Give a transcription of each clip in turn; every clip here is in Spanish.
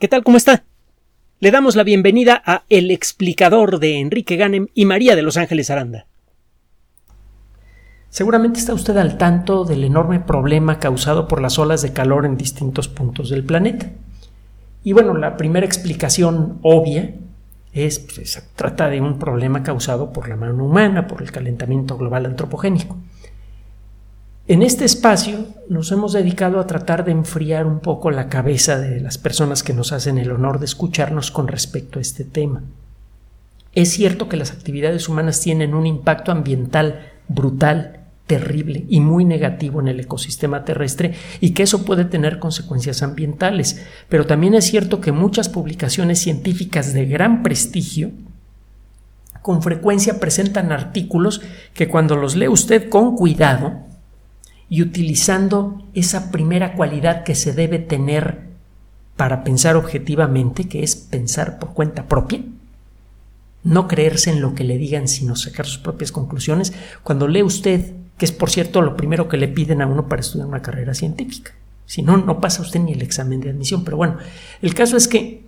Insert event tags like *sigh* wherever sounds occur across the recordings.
¿Qué tal? ¿Cómo está? Le damos la bienvenida a El explicador de Enrique Ganem y María de Los Ángeles Aranda. Seguramente está usted al tanto del enorme problema causado por las olas de calor en distintos puntos del planeta. Y bueno, la primera explicación obvia es, pues, se trata de un problema causado por la mano humana, por el calentamiento global antropogénico. En este espacio nos hemos dedicado a tratar de enfriar un poco la cabeza de las personas que nos hacen el honor de escucharnos con respecto a este tema. Es cierto que las actividades humanas tienen un impacto ambiental brutal, terrible y muy negativo en el ecosistema terrestre y que eso puede tener consecuencias ambientales, pero también es cierto que muchas publicaciones científicas de gran prestigio con frecuencia presentan artículos que cuando los lee usted con cuidado, y utilizando esa primera cualidad que se debe tener para pensar objetivamente, que es pensar por cuenta propia, no creerse en lo que le digan, sino sacar sus propias conclusiones, cuando lee usted, que es por cierto lo primero que le piden a uno para estudiar una carrera científica. Si no, no pasa usted ni el examen de admisión. Pero bueno, el caso es que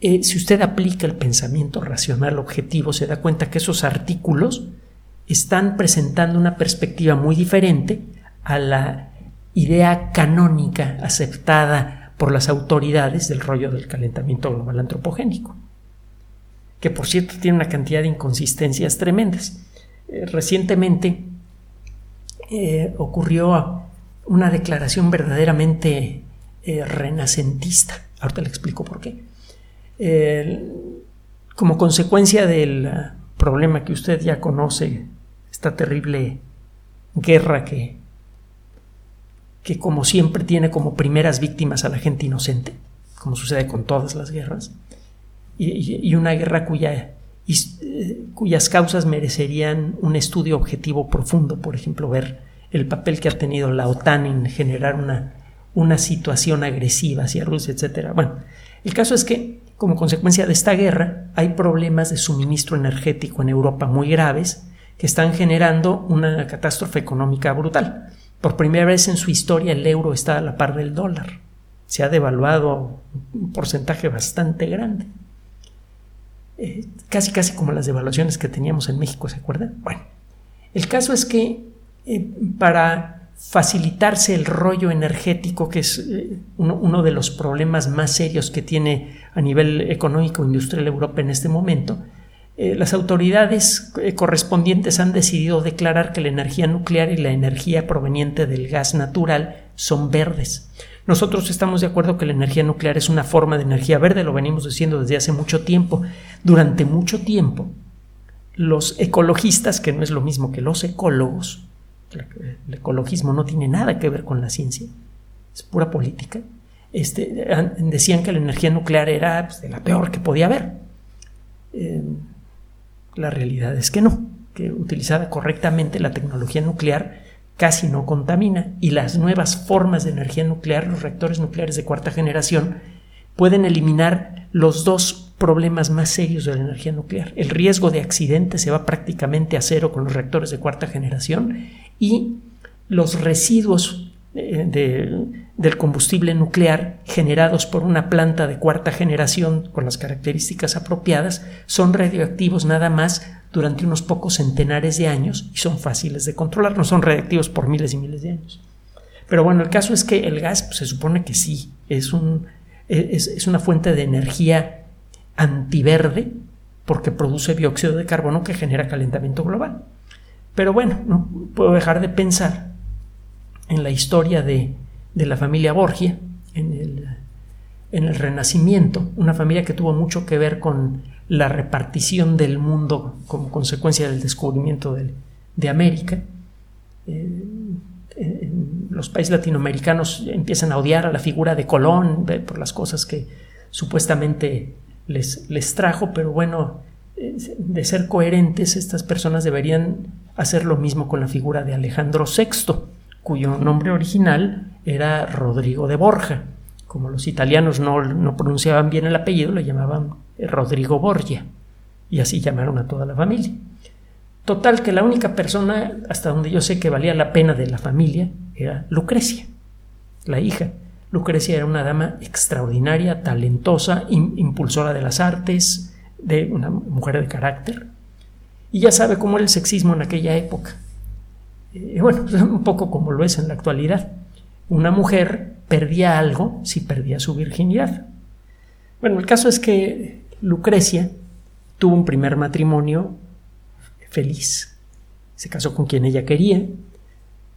eh, si usted aplica el pensamiento racional objetivo, se da cuenta que esos artículos están presentando una perspectiva muy diferente a la idea canónica aceptada por las autoridades del rollo del calentamiento global antropogénico, que por cierto tiene una cantidad de inconsistencias tremendas. Eh, recientemente eh, ocurrió una declaración verdaderamente eh, renacentista. Ahorita le explico por qué. como consecuencia del problema que usted ya conoce, esta terrible guerra que que como siempre tiene como primeras víctimas a la gente inocente, como sucede con todas las guerras, y, una guerra eh, cuyas causas merecerían un estudio objetivo profundo, por ejemplo, ver el papel que ha tenido la OTAN en generar una, una situación agresiva hacia Rusia, etc. Bueno, el caso es que, como consecuencia de esta guerra, hay problemas de suministro energético en Europa muy graves que están generando una catástrofe económica brutal. Por primera vez en su historia el euro está a la par del dólar. Se ha devaluado un porcentaje bastante grande. Eh, casi casi como las devaluaciones que teníamos en México, ¿se acuerdan? Bueno, el caso es que eh, para facilitarse el rollo energético, que es eh, uno, uno, de los problemas más serios que tiene a nivel económico e industrial Europa en este momento, eh, las autoridades eh, correspondientes han decidido declarar que la energía nuclear y la energía proveniente del gas natural son verdes. Nosotros estamos de acuerdo que la energía nuclear es una forma de energía verde, lo venimos diciendo desde hace mucho tiempo. Durante mucho tiempo, los ecologistas, que no es lo mismo que los ecólogos, el ecologismo no tiene nada que ver con la ciencia, es pura política, este, decían que la energía nuclear era pues, la peor que podía haber. Eh, la realidad es que no, que utilizada correctamente la tecnología nuclear casi no contamina y las nuevas formas de energía nuclear, los reactores nucleares de cuarta generación, pueden eliminar los dos problemas más serios de la energía nuclear. El riesgo de accidente se va prácticamente a cero con los reactores de cuarta generación y los residuos eh, del combustible nuclear generados por una planta de cuarta generación con las características apropiadas son radioactivos nada más durante unos pocos centenares de años y son fáciles de controlar, no son radioactivos por miles y miles de años. Pero bueno, el caso es que el gas pues, se supone que sí, es, un, es, una fuente de energía antiverde porque produce dióxido de carbono que genera calentamiento global. Pero bueno, no puedo dejar de pensar en la historia de, la familia Borgia, en el, en el Renacimiento, una familia que tuvo mucho que ver con la repartición del mundo como consecuencia del descubrimiento de, América. Eh, los países latinoamericanos empiezan a odiar a la figura de Colón por las cosas que supuestamente les, les trajo, pero bueno, eh, de ser coherentes, estas personas deberían hacer lo mismo con la figura de Alejandro VI cuyo nombre original era Rodrigo de Borja. Como los italianos no, pronunciaban bien el apellido, le llamaban Rodrigo Borgia. Y así llamaron a toda la familia. Total que la única persona, hasta donde yo sé que valía la pena de la familia, era Lucrecia, la hija. Lucrecia era una dama extraordinaria, talentosa, impulsora de las artes, de una mujer de carácter. Y ya sabe cómo era el sexismo en aquella época. Eh, bueno, *laughs* un poco como lo es en la actualidad. Una mujer perdía algo si perdía su virginidad. Bueno, el caso es que Lucrecia tuvo un primer matrimonio feliz. Se casó con quien ella quería.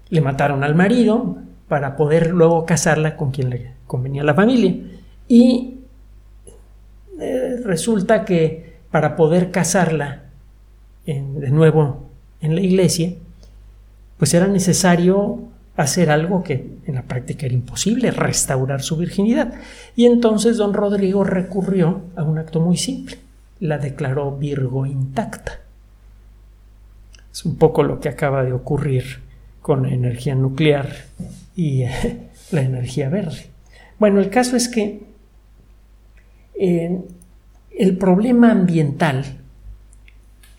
Le mataron al marido para poder luego casarla con quien le convenía a la familia. Y eh, resulta que para poder casarla de nuevo en la iglesia, pues era necesario hacer algo que en la práctica era imposible, restaurar su virginidad. Y entonces don Rodrigo recurrió a un acto muy simple, la declaró Virgo intacta. Es un poco lo que acaba de ocurrir con la energía nuclear y *laughs* la energía verde. Bueno, el caso es que eh, el problema ambiental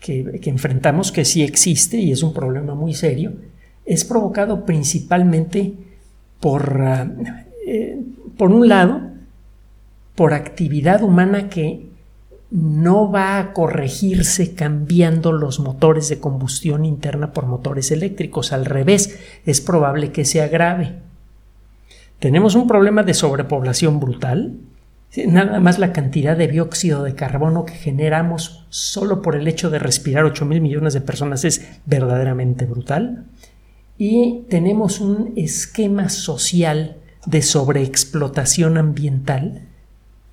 que, que enfrentamos, que sí existe y es un problema muy serio, es provocado principalmente por, ah, eh, por un lado, por actividad humana que no va a corregirse cambiando los motores de combustión interna por motores eléctricos. Al revés, es probable que se agrave. Tenemos un problema de sobrepoblación brutal. Nada más la cantidad de dióxido de carbono que generamos solo por el hecho de respirar 8 mil millones de personas es verdaderamente brutal y tenemos un esquema social de sobreexplotación ambiental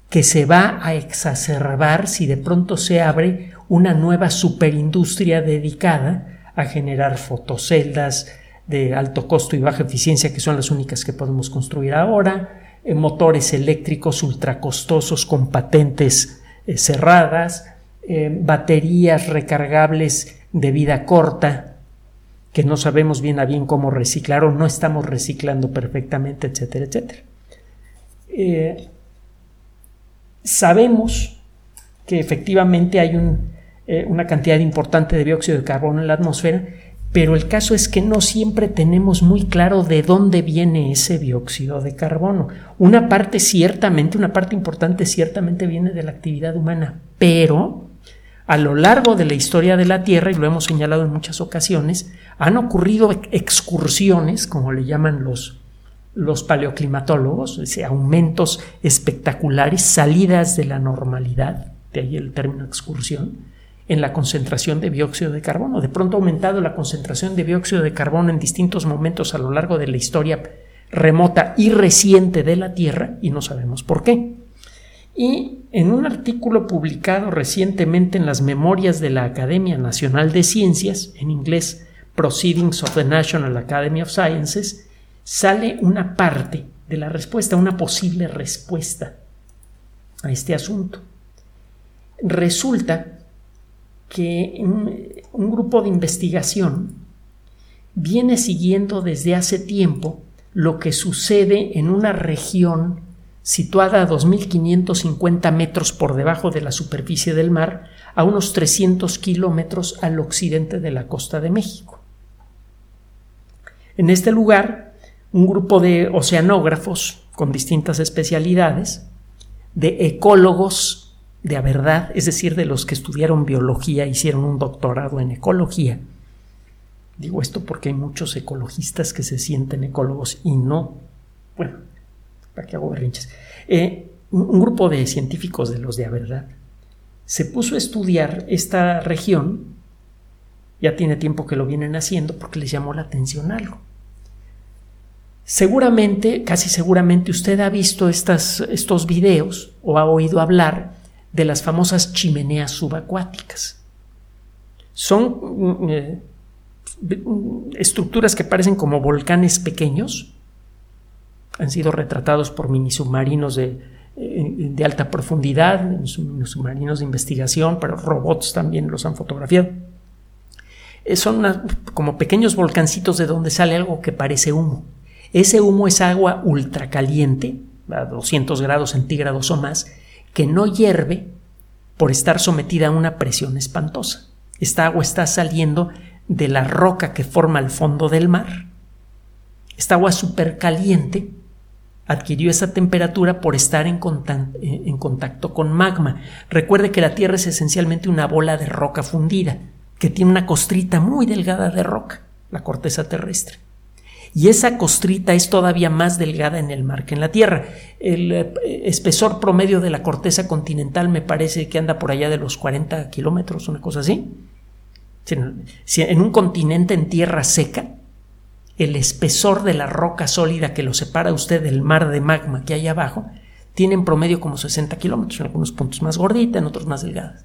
que se va a exacerbar si de pronto se abre una nueva superindustria dedicada a generar fotoceldas de alto costo y baja eficiencia, que son las únicas que podemos construir ahora, eh, motores eléctricos ultracostosos con patentes eh, cerradas, eh, baterías recargables de vida corta que no sabemos bien a bien cómo reciclar o no estamos reciclando perfectamente, etcétera, etcétera. Eh, sabemos que efectivamente hay eh, una cantidad importante de dióxido de carbono en la atmósfera, pero el caso es que no siempre tenemos muy claro de dónde viene ese dióxido de carbono. Una parte ciertamente, una parte importante ciertamente viene de la actividad humana, pero a lo largo de la historia de la Tierra, y lo hemos señalado en muchas ocasiones, han ocurrido excursiones, como le llaman los, los paleoclimatólogos, aumentos espectaculares, salidas de la normalidad, de ahí el término excursión, en la concentración de dióxido de carbono. De pronto ha aumentado la concentración de dióxido de carbono en distintos momentos a lo largo de la historia remota y reciente de la Tierra y no sabemos por qué. Y en un artículo publicado recientemente en las Memorias de la Academia Nacional de Ciencias, en inglés Proceedings of the National Academy of Sciences, sale una parte de la respuesta, una posible respuesta a este asunto. Resulta que un, grupo de investigación viene siguiendo desde hace tiempo lo que sucede en una región situada a 2.550 metros por debajo de la superficie del mar, a unos 300 kilómetros al occidente de la costa de México. En este lugar, un grupo de oceanógrafos con distintas especialidades, de ecólogos de la verdad, es decir, de los que estudiaron biología, hicieron un doctorado en ecología. Digo esto porque hay muchos ecologistas que se sienten ecólogos y no, bueno, ¿Para qué hago berrinches? Eh, un grupo de científicos de los de verdad se puso a estudiar esta región, ya tiene tiempo que lo vienen haciendo porque les llamó la atención algo. Seguramente, casi seguramente usted ha visto estas, estos videos o ha oído hablar de las famosas chimeneas subacuáticas. Son mm, eh, estructuras que parecen como volcanes pequeños, han sido retratados por mini submarinos de, eh, de alta profundidad, submarinos de investigación, pero robots también los han fotografiado. Eh, son como pequeños volcancitos de donde sale algo que parece humo. Ese humo es agua ultracaliente, a 200 grados centígrados o más, que no hierve por estar sometida a una presión espantosa. Esta agua está saliendo de la roca que forma el fondo del mar. Esta agua supercaliente adquirió esa temperatura por estar en, en, contacto con magma. Recuerde que la Tierra es esencialmente una bola de roca fundida, que tiene una costrita muy delgada de roca, la corteza terrestre. Y esa costrita es todavía más delgada en el mar que en la Tierra. El eh, espesor promedio de la corteza continental me parece que anda por allá de los 40 kilómetros, una cosa así. En un continente en tierra seca, el espesor de la roca sólida que lo separa usted del mar de magma que hay abajo, tiene en promedio como 60 kilómetros, en algunos puntos más gordita, en otros más delgada.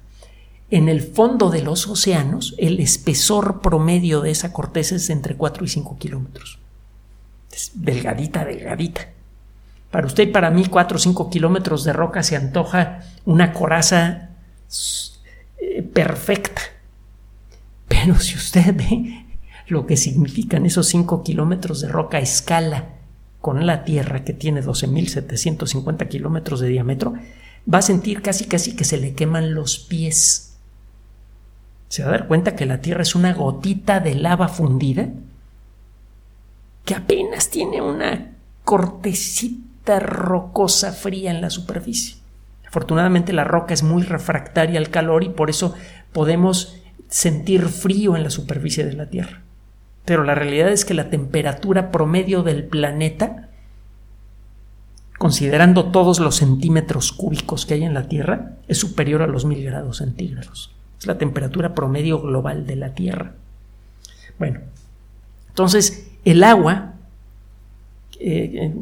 En el fondo de los océanos, el espesor promedio de esa corteza es entre 4 y 5 kilómetros. Es delgadita, delgadita. Para usted y para mí, 4 o 5 kilómetros de roca se antoja una coraza eh, perfecta. Pero si usted ve lo que significan esos 5 kilómetros de roca a escala con la Tierra que tiene 12.750 kilómetros de diámetro, va a sentir casi casi que se le queman los pies. Se va a dar cuenta que la Tierra es una gotita de lava fundida que apenas tiene una cortecita rocosa fría en la superficie. Afortunadamente la roca es muy refractaria al calor y por eso podemos sentir frío en la superficie de la Tierra pero la realidad es que la temperatura promedio del planeta, considerando todos los centímetros cúbicos que hay en la Tierra, es superior a los mil grados centígrados. Es la temperatura promedio global de la Tierra. Bueno, entonces el agua eh,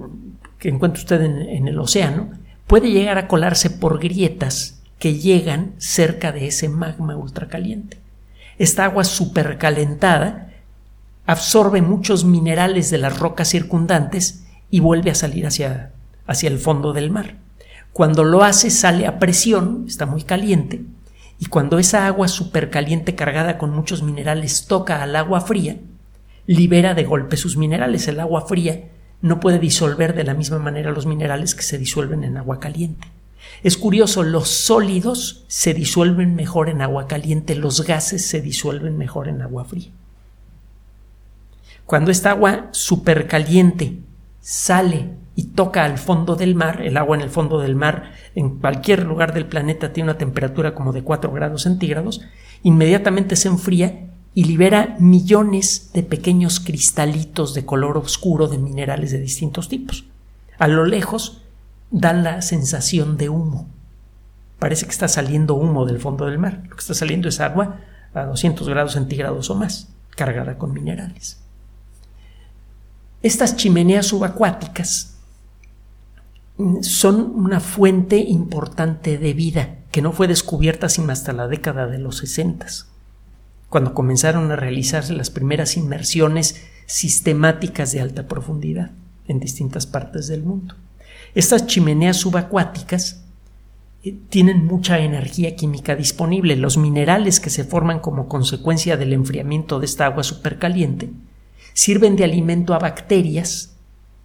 que encuentra usted en, en el océano puede llegar a colarse por grietas que llegan cerca de ese magma ultracaliente. Esta agua supercalentada absorbe muchos minerales de las rocas circundantes y vuelve a salir hacia, hacia el fondo del mar. Cuando lo hace sale a presión, está muy caliente, y cuando esa agua supercaliente cargada con muchos minerales toca al agua fría, libera de golpe sus minerales. El agua fría no puede disolver de la misma manera los minerales que se disuelven en agua caliente. Es curioso, los sólidos se disuelven mejor en agua caliente, los gases se disuelven mejor en agua fría. Cuando esta agua supercaliente sale y toca al fondo del mar, el agua en el fondo del mar en cualquier lugar del planeta tiene una temperatura como de 4 grados centígrados, inmediatamente se enfría y libera millones de pequeños cristalitos de color oscuro de minerales de distintos tipos. A lo lejos dan la sensación de humo. Parece que está saliendo humo del fondo del mar. Lo que está saliendo es agua a 200 grados centígrados o más, cargada con minerales. Estas chimeneas subacuáticas son una fuente importante de vida que no fue descubierta sino hasta la década de los 60, cuando comenzaron a realizarse las primeras inmersiones sistemáticas de alta profundidad en distintas partes del mundo. Estas chimeneas subacuáticas eh, tienen mucha energía química disponible. Los minerales que se forman como consecuencia del enfriamiento de esta agua supercaliente sirven de alimento a bacterias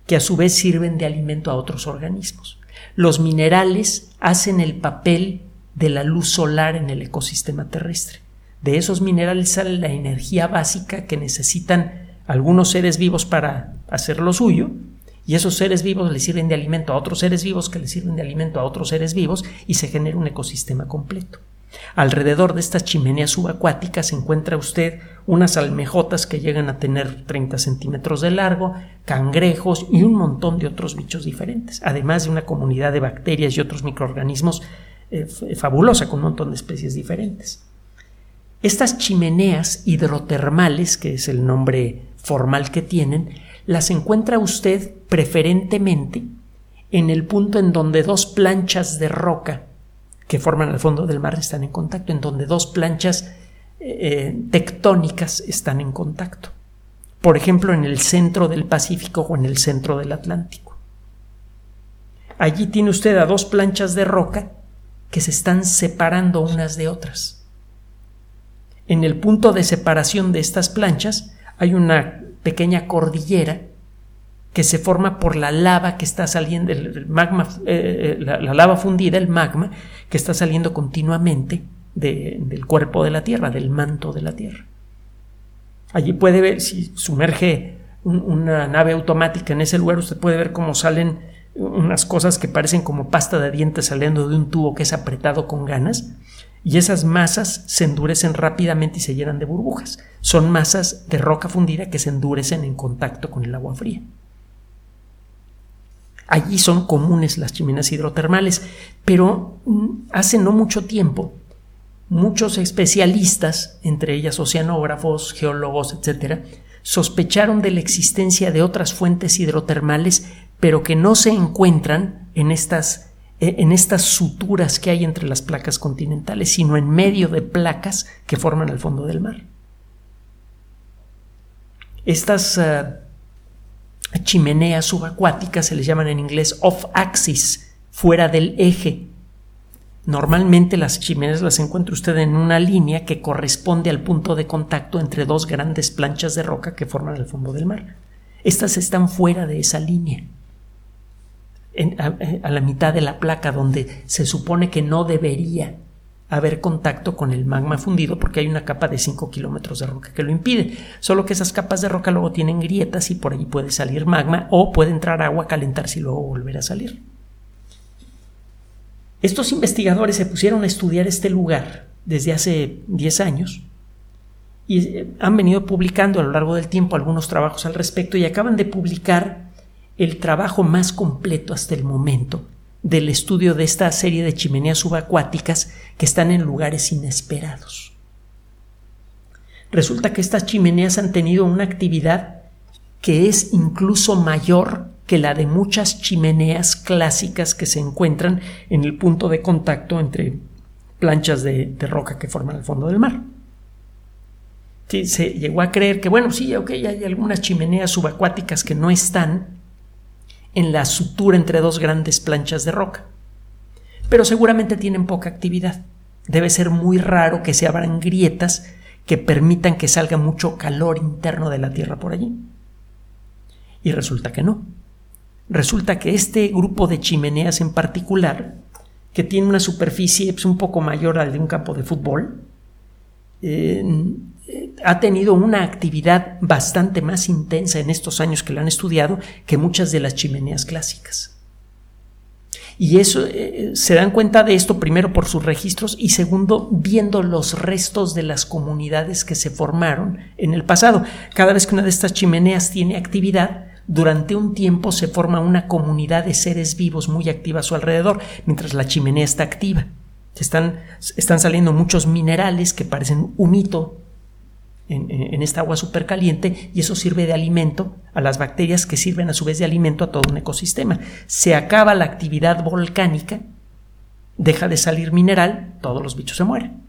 que a su vez sirven de alimento a otros organismos. Los minerales hacen el papel de la luz solar en el ecosistema terrestre. De esos minerales sale la energía básica que necesitan algunos seres vivos para hacer lo suyo, y esos seres vivos le sirven de alimento a otros seres vivos que le sirven de alimento a otros seres vivos y se genera un ecosistema completo. Alrededor de estas chimeneas subacuáticas encuentra usted unas almejotas que llegan a tener 30 centímetros de largo, cangrejos y un montón de otros bichos diferentes, además de una comunidad de bacterias y otros microorganismos eh, fabulosa con un montón de especies diferentes. Estas chimeneas hidrotermales, que es el nombre formal que tienen, las encuentra usted preferentemente en el punto en donde dos planchas de roca que forman el fondo del mar están en contacto, en donde dos planchas eh, tectónicas están en contacto. Por ejemplo, en el centro del Pacífico o en el centro del Atlántico. Allí tiene usted a dos planchas de roca que se están separando unas de otras. En el punto de separación de estas planchas hay una pequeña cordillera que se forma por la lava que está saliendo, el magma, eh, eh, la, lava fundida, el magma, que está saliendo continuamente del cuerpo de la Tierra, del manto de la Tierra. Allí puede ver, si sumerge una nave automática en ese lugar, usted puede ver cómo salen unas cosas que parecen como pasta de dientes saliendo de un tubo que es apretado con ganas, y esas masas se endurecen rápidamente y se llenan de burbujas. Son masas de roca fundida que se endurecen en contacto con el agua fría. Allí son comunes las chimeneas hidrotermales, pero mm, hace no mucho tiempo muchos especialistas, entre ellas oceanógrafos, geólogos, etc., sospecharon de la existencia de otras fuentes hidrotermales, pero que no se encuentran en estas, e, en estas suturas que hay entre las placas continentales, sino en medio de placas que forman el fondo del mar. Estas eh, chimeneas subacuáticas se les llaman en inglés off-axis, fuera del eje, Normalmente las chimeneas las encuentra usted en una línea que corresponde al punto de contacto entre dos grandes planchas de roca que forman el fondo del mar. Estas están fuera de esa línea, a, la mitad de la placa donde se supone que no debería haber contacto con el magma fundido porque hay una capa de 5 kilómetros de roca que lo impide. Solo que esas capas de roca luego tienen grietas y por allí puede salir magma o puede entrar agua, calentarse y luego volver a salir. Estos investigadores se pusieron a estudiar este lugar desde hace 10 años y eh, han venido publicando a lo largo del tiempo algunos trabajos al respecto y acaban de publicar el trabajo más completo hasta el momento del estudio de esta serie de chimeneas subacuáticas que están en lugares inesperados. Resulta que estas chimeneas han tenido una actividad que es incluso mayor que la de muchas chimeneas clásicas que se encuentran en el punto de contacto entre planchas de, roca que forman el fondo del mar. se llegó a creer que, bueno, sí, ok, hay algunas chimeneas subacuáticas que no están en la sutura entre dos grandes planchas de roca, pero seguramente tienen poca actividad. Debe ser muy raro que se abran grietas que permitan que salga mucho calor interno de la Tierra por allí. Y resulta que no. Resulta que este grupo de chimeneas en particular, que tiene una superficie pues, un poco mayor al de un campo de fútbol, eh, ha tenido una actividad bastante más intensa en estos años que la han estudiado que muchas de las chimeneas clásicas. Y eso eh, se dan cuenta de esto primero por sus registros y segundo viendo los restos de las comunidades que se formaron en el pasado. Cada vez que una de estas chimeneas tiene actividad, durante un tiempo se forma una comunidad de seres vivos muy activa a su alrededor, mientras la chimenea está activa. Están, están saliendo muchos minerales que parecen humito en, esta agua supercaliente y eso sirve de alimento a las bacterias que sirven a su vez de alimento a todo un ecosistema. Se acaba la actividad volcánica, deja de salir mineral, todos los bichos se mueren,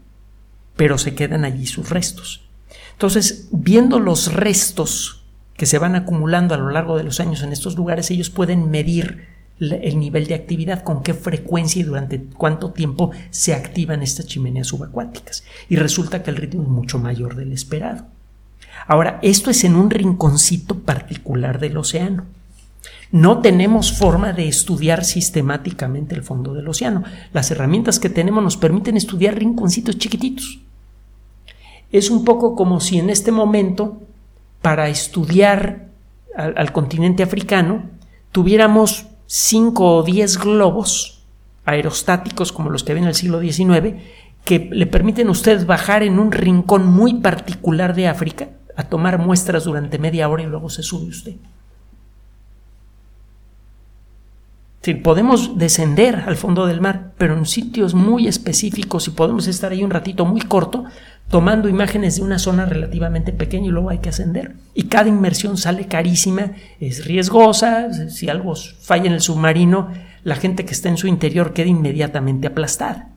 pero se quedan allí sus restos. Entonces, viendo los restos que se van acumulando a lo largo de los años en estos lugares, ellos pueden medir el nivel de actividad, con qué frecuencia y durante cuánto tiempo se activan estas chimeneas subacuáticas. Y resulta que el ritmo es mucho mayor del esperado. Ahora, esto es en un rinconcito particular del océano. No tenemos forma de estudiar sistemáticamente el fondo del océano. Las herramientas que tenemos nos permiten estudiar rinconcitos chiquititos. Es un poco como si en este momento para estudiar al, continente africano tuviéramos cinco o diez globos aerostáticos como los que ven en el siglo XIX que le permiten a usted bajar en un rincón muy particular de África a tomar muestras durante media hora y luego se sube usted. Podemos descender al fondo del mar, pero en sitios muy específicos y podemos estar ahí un ratito muy corto tomando imágenes de una zona relativamente pequeña y luego hay que ascender. Y cada inmersión sale carísima, es riesgosa, si algo falla en el submarino, la gente que está en su interior queda inmediatamente aplastada.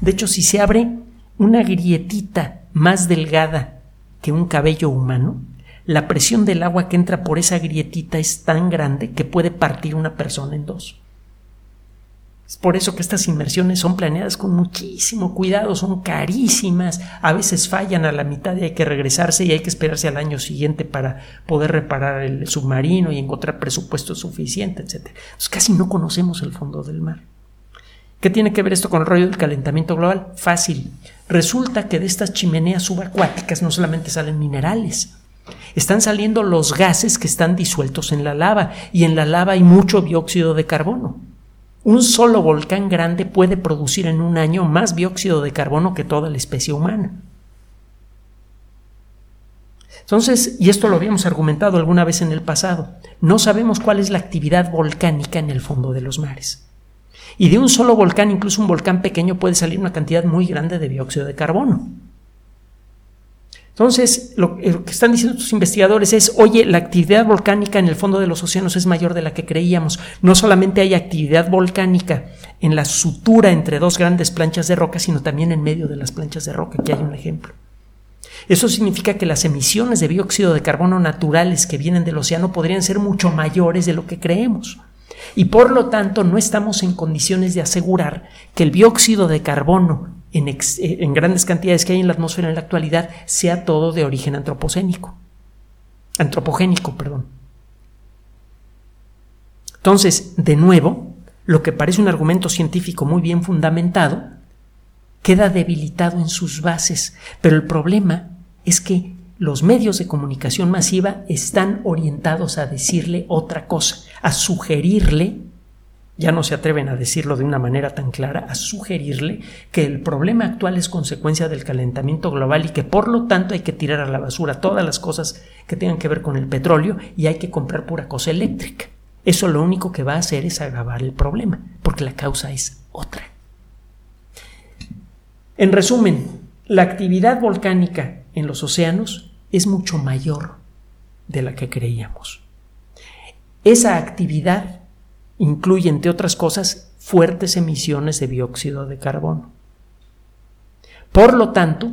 De hecho, si se abre una grietita más delgada que un cabello humano, la presión del agua que entra por esa grietita es tan grande que puede partir una persona en dos. Es por eso que estas inmersiones son planeadas con muchísimo cuidado, son carísimas, a veces fallan a la mitad y hay que regresarse y hay que esperarse al año siguiente para poder reparar el submarino y encontrar presupuesto suficiente, etc. casi no conocemos el fondo del mar. ¿Qué tiene que ver esto con el rollo del calentamiento global? Fácil. Resulta que de estas chimeneas subacuáticas no solamente salen minerales, están saliendo los gases que están disueltos en la lava y en la lava hay mucho dióxido de carbono. Un solo volcán grande puede producir en un año más dióxido de carbono que toda la especie humana. Entonces, y esto lo habíamos argumentado alguna vez en el pasado, no sabemos cuál es la actividad volcánica en el fondo de los mares. Y de un solo volcán, incluso un volcán pequeño, puede salir una cantidad muy grande de dióxido de carbono. Entonces, lo, que están diciendo estos investigadores es, oye, la actividad volcánica en el fondo de los océanos es mayor de la que creíamos. No solamente hay actividad volcánica en la sutura entre dos grandes planchas de roca, sino también en medio de las planchas de roca. Aquí hay un ejemplo. Eso significa que las emisiones de dióxido de carbono naturales que vienen del océano podrían ser mucho mayores de lo que creemos. Y por lo tanto no estamos en condiciones de asegurar que el dióxido de carbono eh, en, grandes cantidades que hay en la atmósfera en la actualidad sea todo de origen antropocénico. Antropogénico, perdón. Entonces, de nuevo, lo que parece un argumento científico muy bien fundamentado queda debilitado en sus bases, pero el problema es que los medios de comunicación masiva están orientados a decirle otra cosa, a sugerirle ya no se atreven a decirlo de una manera tan clara, a sugerirle que el problema actual es consecuencia del calentamiento global y que por lo tanto hay que tirar a la basura todas las cosas que tengan que ver con el petróleo y hay que comprar pura cosa eléctrica. Eso lo único que va a hacer es agravar el problema, porque la causa es otra. En resumen, la actividad volcánica en los océanos es mucho mayor de la que creíamos. Esa actividad incluye, entre otras cosas, fuertes emisiones de dióxido de carbono. Por lo tanto,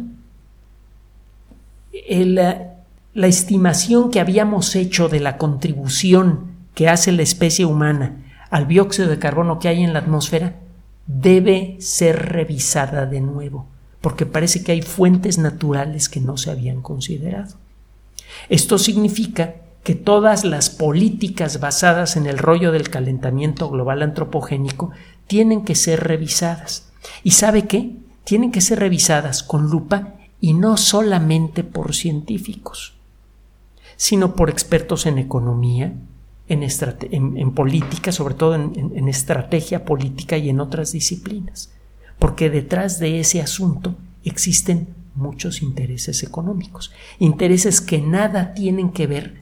la estimación que habíamos hecho de la contribución que hace la especie humana al dióxido de carbono que hay en la atmósfera debe ser revisada de nuevo, porque parece que hay fuentes naturales que no se habían considerado. Esto significa que todas las políticas basadas en el rollo del calentamiento global antropogénico tienen que ser revisadas. ¿Y sabe qué? Tienen que ser revisadas con lupa y no solamente por científicos, sino por expertos en economía, en, política, sobre todo en estrategia política y en otras disciplinas, porque detrás de ese asunto existen muchos intereses económicos, intereses que nada tienen que ver